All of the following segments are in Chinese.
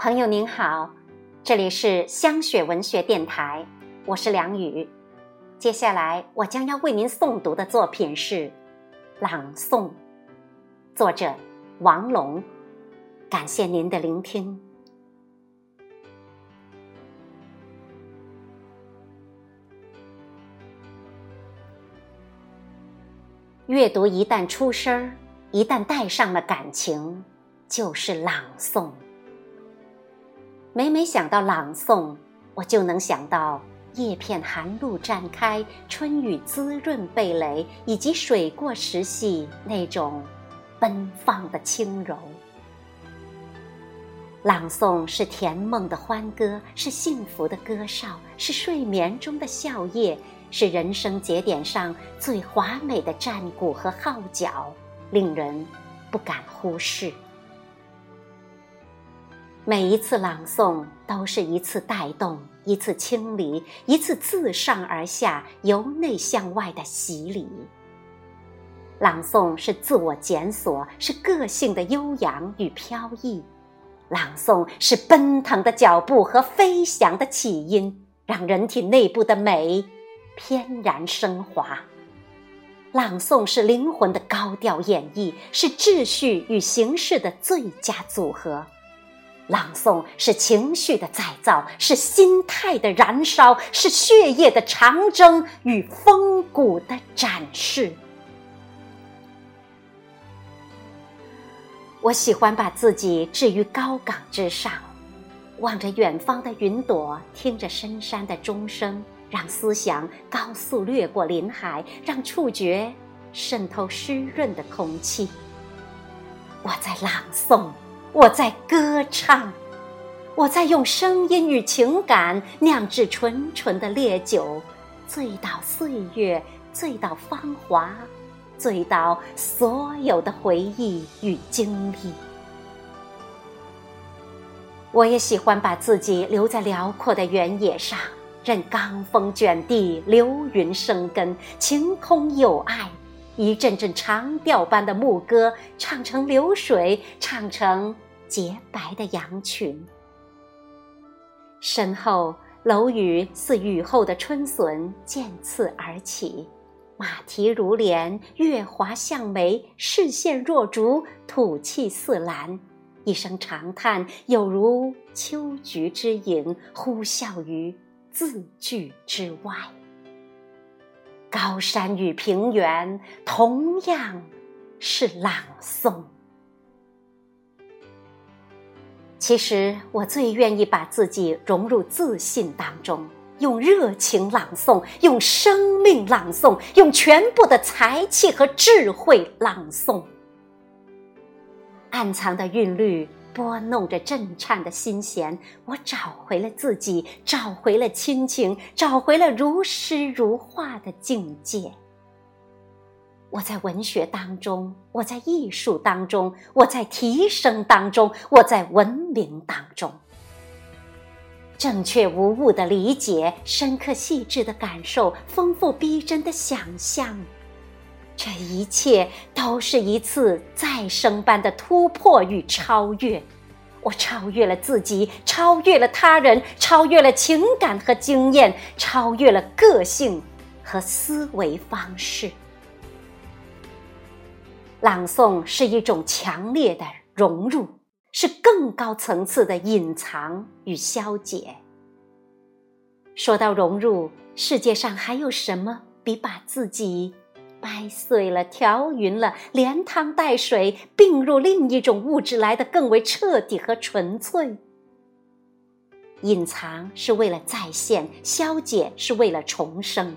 朋友您好，这里是香雪文学电台，我是梁宇。接下来我将要为您诵读的作品是《朗诵》，作者王龙。感谢您的聆听。阅读一旦出声儿，一旦带上了感情，就是朗诵。每每想到朗诵，我就能想到叶片寒露绽开，春雨滋润蓓蕾，以及水过石隙那种奔放的轻柔。朗诵是甜梦的欢歌，是幸福的歌哨，是睡眠中的笑靥，是人生节点上最华美的战鼓和号角，令人不敢忽视。每一次朗诵都是一次带动，一次清理，一次自上而下、由内向外的洗礼。朗诵是自我检索，是个性的悠扬与飘逸；朗诵是奔腾的脚步和飞翔的起因，让人体内部的美翩然升华。朗诵是灵魂的高调演绎，是秩序与形式的最佳组合。朗诵是情绪的再造，是心态的燃烧，是血液的长征与风骨的展示。我喜欢把自己置于高岗之上，望着远方的云朵，听着深山的钟声，让思想高速掠过林海，让触觉渗透湿润的空气。我在朗诵。我在歌唱，我在用声音与情感酿制纯纯的烈酒，醉倒岁月，醉倒芳华，醉倒所有的回忆与经历。我也喜欢把自己留在辽阔的原野上，任罡风卷地，流云生根，晴空有爱。一阵阵长调般的牧歌，唱成流水，唱成洁白的羊群。身后楼宇似雨后的春笋，渐次而起，马蹄如莲，月华像眉，视线若竹，吐气似兰，一声长叹，有如秋菊之影，呼啸于字句之外。高山与平原同样是朗诵。其实，我最愿意把自己融入自信当中，用热情朗诵，用生命朗诵，用全部的才气和智慧朗诵，暗藏的韵律。拨弄着震颤的心弦，我找回了自己，找回了亲情，找回了如诗如画的境界。我在文学当中，我在艺术当中，我在提升当中，我在文明当中。正确无误的理解，深刻细致的感受，丰富逼真的想象。这一切都是一次再生般的突破与超越，我超越了自己，超越了他人，超越了情感和经验，超越了个性和思维方式。朗诵是一种强烈的融入，是更高层次的隐藏与消解。说到融入，世界上还有什么比把自己？掰碎了，调匀了，连汤带水并入另一种物质来的更为彻底和纯粹。隐藏是为了再现，消解是为了重生。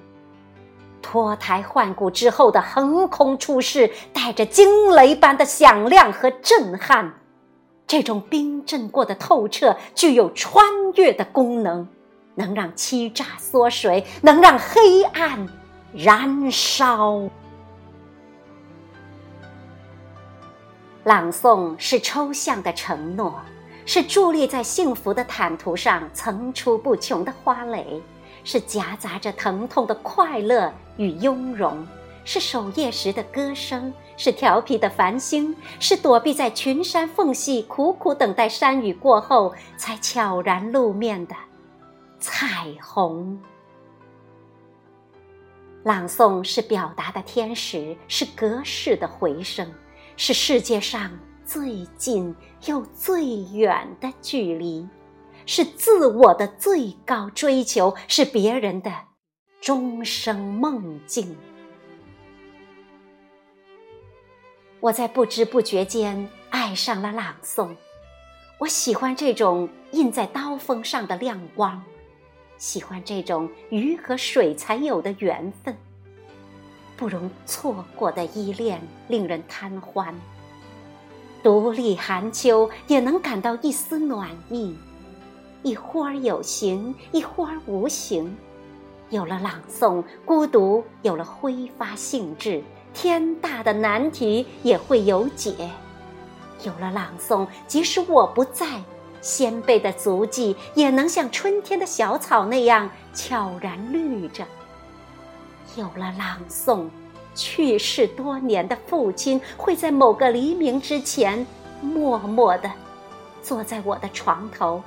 脱胎换骨之后的横空出世，带着惊雷般的响亮和震撼。这种冰镇过的透彻，具有穿越的功能，能让欺诈缩水，能让黑暗。燃烧。朗诵是抽象的承诺，是伫立在幸福的坦途上层出不穷的花蕾，是夹杂着疼痛的快乐与雍容，是守夜时的歌声，是调皮的繁星，是躲避在群山缝隙，苦苦等待山雨过后才悄然露面的彩虹。朗诵是表达的天使，是隔世的回声，是世界上最近又最远的距离，是自我的最高追求，是别人的终生梦境。我在不知不觉间爱上了朗诵，我喜欢这种印在刀锋上的亮光，喜欢这种鱼和水才有的缘分，不容错过的依恋令人贪欢。独立寒秋也能感到一丝暖意，一忽儿有形，一忽儿无形。有了朗诵，孤独有了挥发兴致。天大的难题也会有解，有了朗诵，即使我不在，先辈的足迹也能像春天的小草那样悄然绿着。有了朗诵，去世多年的父亲会在某个黎明之前，默默地坐在我的床头，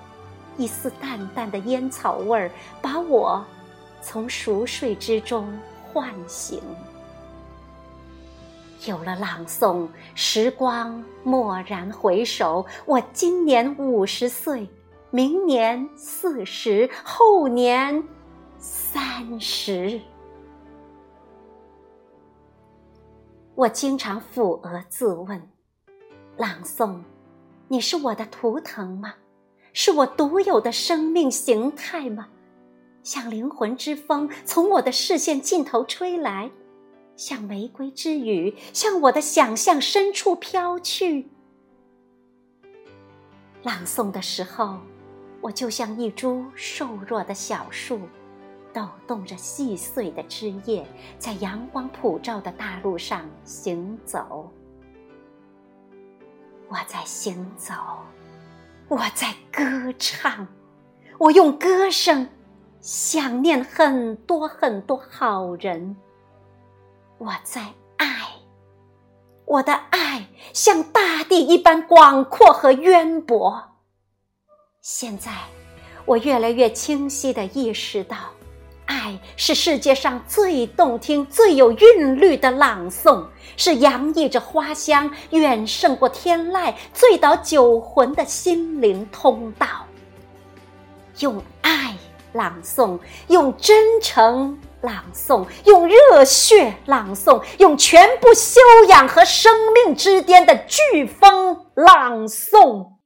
一丝淡淡的烟草味儿把我从熟睡之中唤醒。有了朗诵，时光蓦然回首，我今年五十岁，明年四十，后年三十。我经常抚额自问：朗诵，你是我的图腾吗？是我独有的生命形态吗？像灵魂之风，从我的视线尽头吹来。像玫瑰之雨，向我的想象深处飘去。朗诵的时候，我就像一株瘦弱的小树，抖动着细碎的枝叶，在阳光普照的大路上行走。我在行走，我在歌唱，我用歌声想念很多很多好人。我在爱，我的爱像大地一般广阔和渊博。现在，我越来越清晰地意识到，爱是世界上最动听、最有韵律的朗诵，是洋溢着花香、远胜过天籁、醉倒酒魂的心灵通道。用朗诵，用真诚。朗诵，用热血朗诵，用全部修养和生命之巅的飓风朗诵。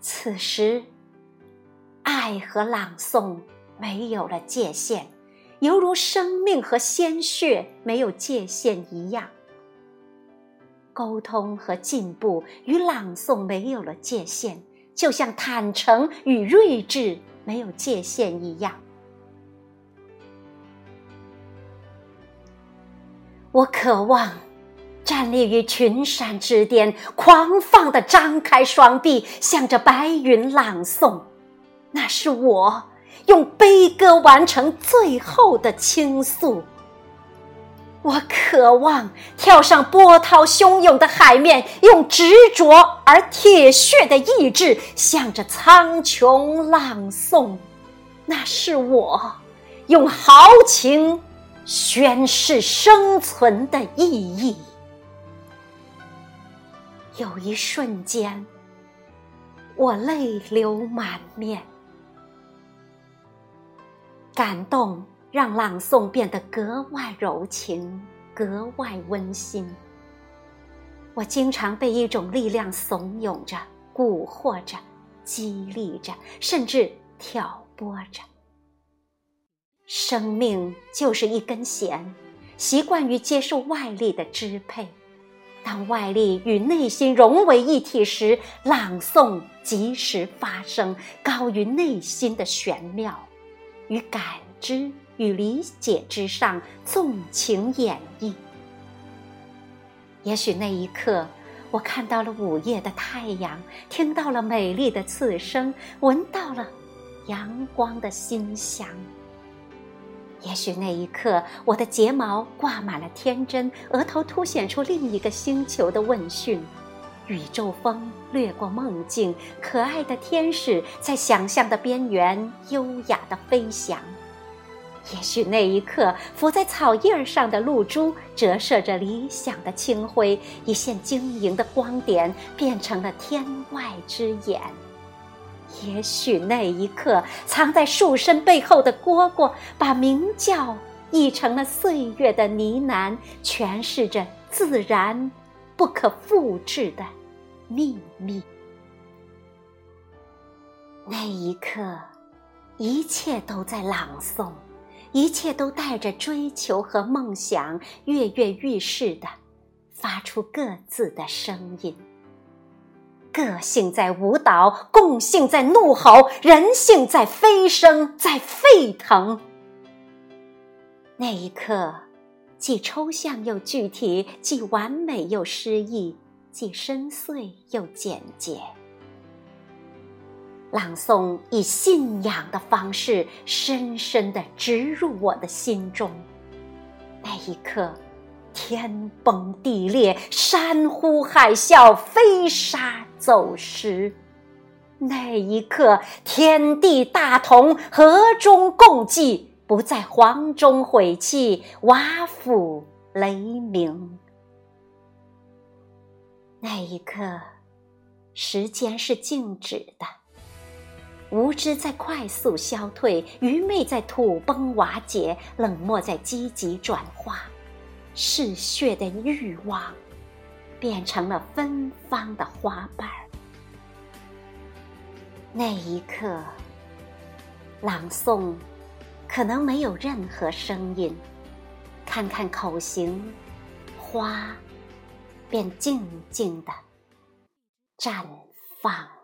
此时，爱和朗诵没有了界限，犹如生命和鲜血没有界限一样。沟通和进步与朗诵没有了界限，就像坦诚与睿智没有界限一样。我渴望站立于群山之巅，狂放的张开双臂，向着白云朗诵。那是我用悲歌完成最后的倾诉。我渴望跳上波涛汹涌的海面，用执着而铁血的意志向着苍穹朗诵。那是我用豪情。宣誓生存的意义。有一瞬间，我泪流满面，感动让朗诵变得格外柔情，格外温馨。我经常被一种力量怂恿着、蛊惑着、激励着，甚至挑拨着。生命就是一根弦，习惯于接受外力的支配。当外力与内心融为一体时，朗诵即时发生，高于内心的玄妙，与感知与理解之上纵情演绎。也许那一刻，我看到了午夜的太阳，听到了美丽的刺声，闻到了阳光的馨香。也许那一刻，我的睫毛挂满了天真，额头凸显出另一个星球的问讯。宇宙风掠过梦境，可爱的天使在想象的边缘优雅地飞翔。也许那一刻，浮在草叶上的露珠折射着理想的清辉，一线晶莹的光点变成了天外之眼。也许那一刻，藏在树身背后的蝈蝈，把鸣叫译成了岁月的呢喃，诠释着自然不可复制的秘密。那一刻，一切都在朗诵，一切都带着追求和梦想，跃跃欲试的发出各自的声音。个性在舞蹈，共性在怒吼，人性在飞升，在沸腾。那一刻，既抽象又具体，既完美又诗意，既深邃又简洁。朗诵以信仰的方式，深深地植入我的心中。那一刻。天崩地裂，山呼海啸，飞沙走石。那一刻，天地大同，河中共济，不在黄钟毁弃，瓦釜雷鸣。那一刻，时间是静止的，无知在快速消退，愚昧在土崩瓦解，冷漠在积极转化。嗜血的欲望，变成了芬芳的花瓣儿。那一刻，朗诵可能没有任何声音，看看口型，花便静静的绽放。